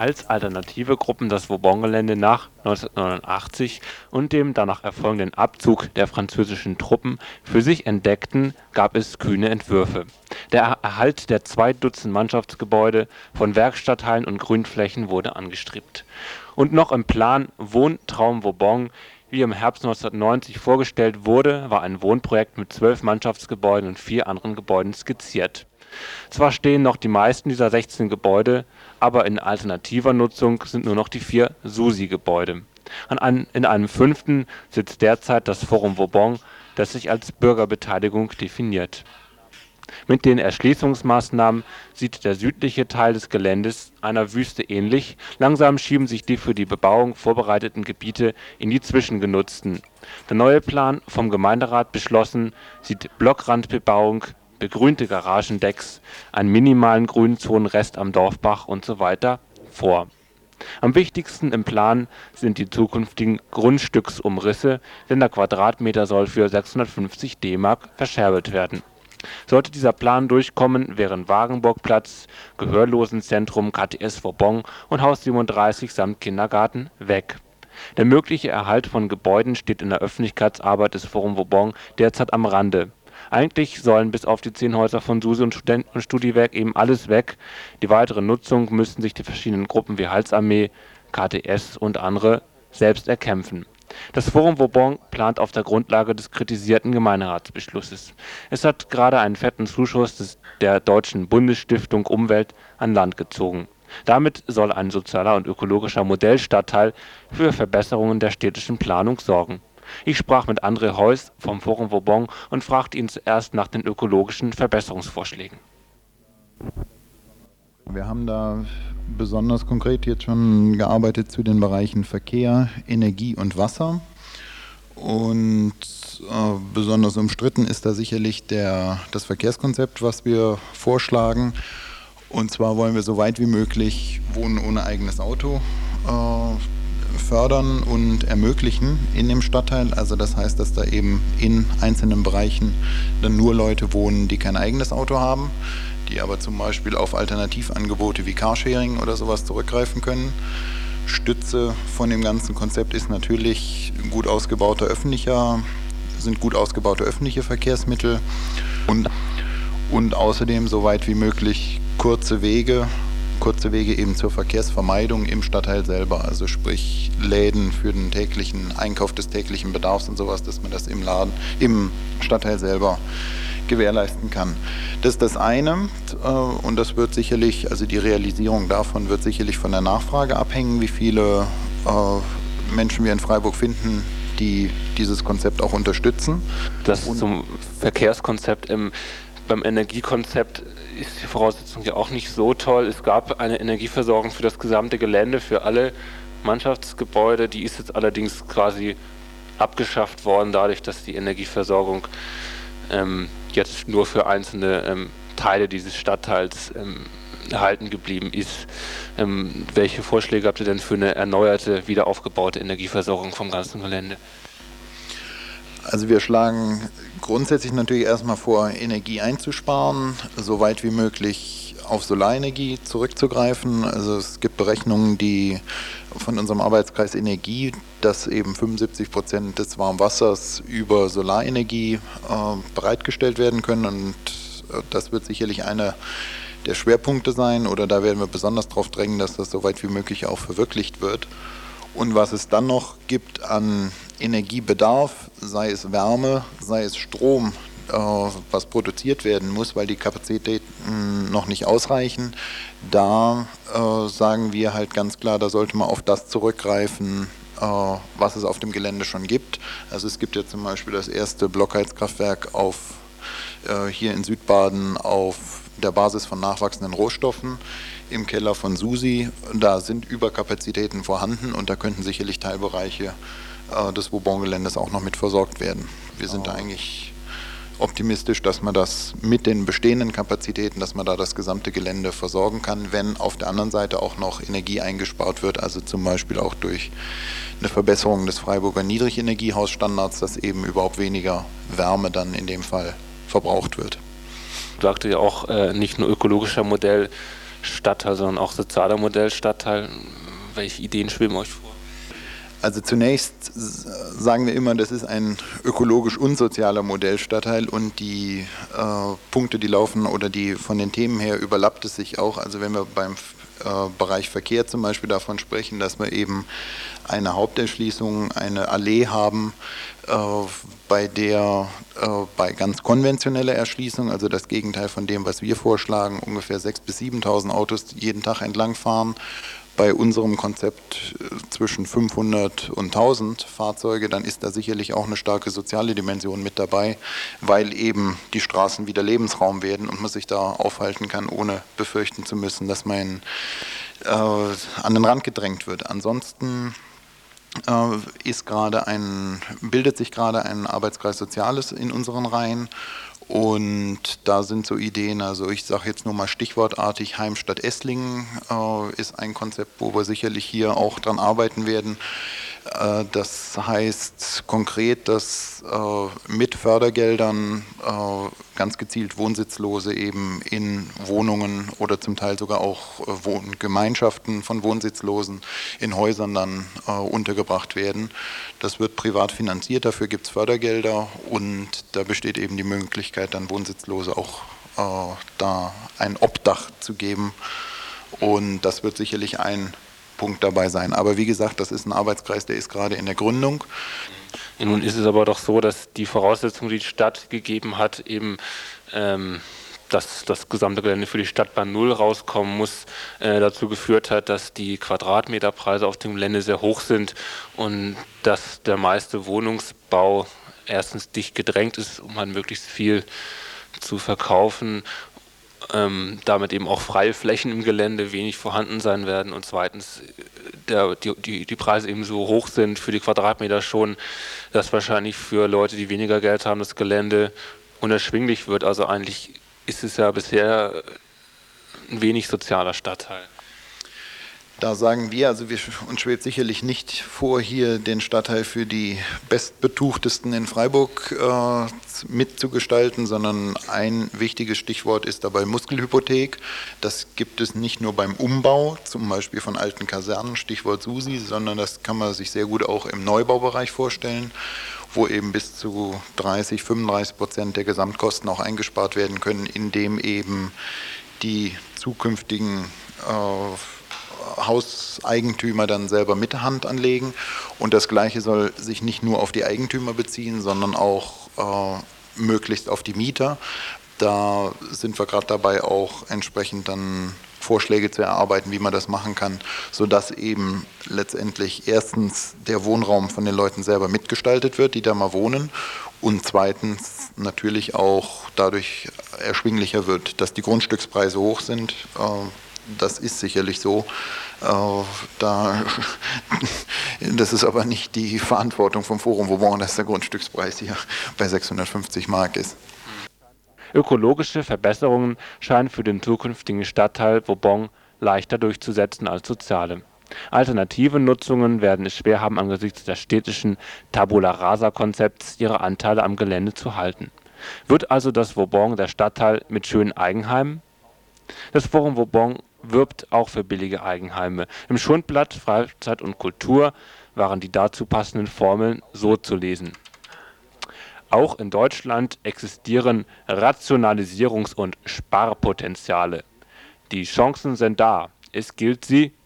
als alternative Gruppen das Vauban-Gelände nach 1989 und dem danach erfolgenden Abzug der französischen Truppen für sich entdeckten, gab es kühne Entwürfe. Der Erhalt der zwei Dutzend Mannschaftsgebäude von Werkstatthallen und Grünflächen wurde angestrebt. Und noch im Plan Wohntraum Vauban wie im Herbst 1990 vorgestellt wurde, war ein Wohnprojekt mit zwölf Mannschaftsgebäuden und vier anderen Gebäuden skizziert. Zwar stehen noch die meisten dieser 16 Gebäude, aber in alternativer Nutzung sind nur noch die vier SUSI-Gebäude. In einem fünften sitzt derzeit das Forum Vauban, das sich als Bürgerbeteiligung definiert. Mit den Erschließungsmaßnahmen sieht der südliche Teil des Geländes einer Wüste ähnlich, langsam schieben sich die für die Bebauung vorbereiteten Gebiete in die zwischengenutzten. Der neue Plan, vom Gemeinderat beschlossen, sieht Blockrandbebauung begrünte Garagendecks, einen minimalen Grünzonenrest am Dorfbach usw. vor. Am wichtigsten im Plan sind die zukünftigen Grundstücksumrisse, denn der Quadratmeter soll für 650 DM verscherbelt werden. Sollte dieser Plan durchkommen, wären Wagenburgplatz, Gehörlosenzentrum KTS Vauban und Haus 37 samt Kindergarten weg. Der mögliche Erhalt von Gebäuden steht in der Öffentlichkeitsarbeit des Forum Vauban derzeit am Rande eigentlich sollen bis auf die zehn Häuser von SUSE und Studiwerk eben alles weg. Die weitere Nutzung müssten sich die verschiedenen Gruppen wie Heilsarmee, KTS und andere selbst erkämpfen. Das Forum Vauban plant auf der Grundlage des kritisierten Gemeinderatsbeschlusses. Es hat gerade einen fetten Zuschuss des, der Deutschen Bundesstiftung Umwelt an Land gezogen. Damit soll ein sozialer und ökologischer Modellstadtteil für Verbesserungen der städtischen Planung sorgen ich sprach mit André Heuss vom Forum Vauban und fragte ihn zuerst nach den ökologischen Verbesserungsvorschlägen. Wir haben da besonders konkret jetzt schon gearbeitet zu den Bereichen Verkehr, Energie und Wasser. Und äh, besonders umstritten ist da sicherlich der, das Verkehrskonzept, was wir vorschlagen. Und zwar wollen wir so weit wie möglich Wohnen ohne eigenes Auto äh, fördern und ermöglichen in dem Stadtteil. Also das heißt, dass da eben in einzelnen Bereichen dann nur Leute wohnen, die kein eigenes Auto haben, die aber zum Beispiel auf Alternativangebote wie Carsharing oder sowas zurückgreifen können. Stütze von dem ganzen Konzept ist natürlich gut ausgebauter öffentlicher, sind gut ausgebaute öffentliche Verkehrsmittel und, und außerdem so weit wie möglich kurze Wege kurze Wege eben zur Verkehrsvermeidung im Stadtteil selber, also sprich Läden für den täglichen Einkauf des täglichen Bedarfs und sowas, dass man das im Laden, im Stadtteil selber gewährleisten kann. Das ist das eine äh, und das wird sicherlich, also die Realisierung davon wird sicherlich von der Nachfrage abhängen, wie viele äh, Menschen wir in Freiburg finden, die dieses Konzept auch unterstützen. Das zum Verkehrskonzept im beim Energiekonzept ist die Voraussetzung ja auch nicht so toll. Es gab eine Energieversorgung für das gesamte Gelände, für alle Mannschaftsgebäude. Die ist jetzt allerdings quasi abgeschafft worden, dadurch, dass die Energieversorgung ähm, jetzt nur für einzelne ähm, Teile dieses Stadtteils ähm, erhalten geblieben ist. Ähm, welche Vorschläge habt ihr denn für eine erneuerte, wiederaufgebaute Energieversorgung vom ganzen Gelände? Also wir schlagen grundsätzlich natürlich erstmal vor, Energie einzusparen, so weit wie möglich auf Solarenergie zurückzugreifen. Also es gibt Berechnungen, die von unserem Arbeitskreis Energie, dass eben 75 Prozent des Warmwassers über Solarenergie äh, bereitgestellt werden können und äh, das wird sicherlich einer der Schwerpunkte sein oder da werden wir besonders darauf drängen, dass das so weit wie möglich auch verwirklicht wird. Und was es dann noch gibt an Energiebedarf, sei es Wärme, sei es Strom, äh, was produziert werden muss, weil die Kapazitäten noch nicht ausreichen, da äh, sagen wir halt ganz klar, da sollte man auf das zurückgreifen, äh, was es auf dem Gelände schon gibt. Also es gibt ja zum Beispiel das erste Blockheizkraftwerk auf, hier in Südbaden auf der Basis von nachwachsenden Rohstoffen im Keller von Susi. Da sind Überkapazitäten vorhanden und da könnten sicherlich Teilbereiche äh, des Vauban-Geländes auch noch mit versorgt werden. Wir sind oh. da eigentlich optimistisch, dass man das mit den bestehenden Kapazitäten, dass man da das gesamte Gelände versorgen kann, wenn auf der anderen Seite auch noch Energie eingespart wird, also zum Beispiel auch durch eine Verbesserung des Freiburger Niedrigenergiehausstandards, dass eben überhaupt weniger Wärme dann in dem Fall verbraucht wird. Du sagte ja auch, äh, nicht nur ökologischer Modell Stadtteil, sondern auch sozialer Modellstadtteil. Welche Ideen schweben euch vor? Also zunächst sagen wir immer, das ist ein ökologisch unsozialer Modellstadtteil und die äh, Punkte, die laufen oder die von den Themen her überlappt es sich auch. Also wenn wir beim äh, Bereich Verkehr zum Beispiel davon sprechen, dass wir eben eine Haupterschließung, eine Allee haben, äh, bei der äh, bei ganz konventioneller Erschließung, also das Gegenteil von dem, was wir vorschlagen, ungefähr 6.000 bis 7.000 Autos jeden Tag entlangfahren bei unserem Konzept äh, zwischen 500 und 1000 Fahrzeuge, dann ist da sicherlich auch eine starke soziale Dimension mit dabei, weil eben die Straßen wieder Lebensraum werden und man sich da aufhalten kann, ohne befürchten zu müssen, dass man äh, an den Rand gedrängt wird. Ansonsten äh, ist gerade ein, bildet sich gerade ein Arbeitskreis Soziales in unseren Reihen und da sind so Ideen, also ich sage jetzt nur mal stichwortartig, Heimstadt Esslingen äh, ist ein Konzept, wo wir sicherlich hier auch dran arbeiten werden. Äh, das heißt konkret, dass äh, mit Fördergeldern äh, ganz gezielt Wohnsitzlose eben in Wohnungen oder zum Teil sogar auch Gemeinschaften von Wohnsitzlosen in Häusern dann untergebracht werden. Das wird privat finanziert, dafür gibt es Fördergelder und da besteht eben die Möglichkeit, dann Wohnsitzlose auch da ein Obdach zu geben. Und das wird sicherlich ein Punkt dabei sein. Aber wie gesagt, das ist ein Arbeitskreis, der ist gerade in der Gründung. Nun ist es aber doch so, dass die Voraussetzung, die die Stadt gegeben hat, eben ähm, dass das gesamte Gelände für die Stadt bei Null rauskommen muss, äh, dazu geführt hat, dass die Quadratmeterpreise auf dem Gelände sehr hoch sind und dass der meiste Wohnungsbau erstens dicht gedrängt ist, um halt möglichst viel zu verkaufen ähm, damit eben auch freie Flächen im Gelände wenig vorhanden sein werden und zweitens der, die, die, die Preise eben so hoch sind für die Quadratmeter schon, dass wahrscheinlich für Leute, die weniger Geld haben, das Gelände unerschwinglich wird. Also eigentlich ist es ja bisher ein wenig sozialer Stadtteil. Da sagen wir, also wir, uns schwebt sicherlich nicht vor, hier den Stadtteil für die bestbetuchtesten in Freiburg äh, mitzugestalten, sondern ein wichtiges Stichwort ist dabei Muskelhypothek. Das gibt es nicht nur beim Umbau, zum Beispiel von alten Kasernen, Stichwort Susi, sondern das kann man sich sehr gut auch im Neubaubereich vorstellen wo eben bis zu 30, 35 Prozent der Gesamtkosten auch eingespart werden können, indem eben die zukünftigen äh, Hauseigentümer dann selber mit Hand anlegen. Und das Gleiche soll sich nicht nur auf die Eigentümer beziehen, sondern auch äh, möglichst auf die Mieter. Da sind wir gerade dabei, auch entsprechend dann Vorschläge zu erarbeiten, wie man das machen kann, sodass eben letztendlich erstens der Wohnraum von den Leuten selber mitgestaltet wird, die da mal wohnen, und zweitens natürlich auch dadurch erschwinglicher wird, dass die Grundstückspreise hoch sind. Äh, das ist sicherlich so. Äh, da, das ist aber nicht die Verantwortung vom Forum Vauban, dass der Grundstückspreis hier bei 650 Mark ist. Ökologische Verbesserungen scheinen für den zukünftigen Stadtteil Vauban leichter durchzusetzen als soziale. Alternative Nutzungen werden es schwer haben, angesichts des städtischen Tabula-Rasa-Konzepts ihre Anteile am Gelände zu halten. Wird also das Vauban der Stadtteil mit schönen Eigenheimen? Das Forum Vauban wirbt auch für billige Eigenheime. Im Schundblatt Freizeit und Kultur waren die dazu passenden Formeln so zu lesen. Auch in Deutschland existieren Rationalisierungs- und Sparpotenziale. Die Chancen sind da. Es gilt sie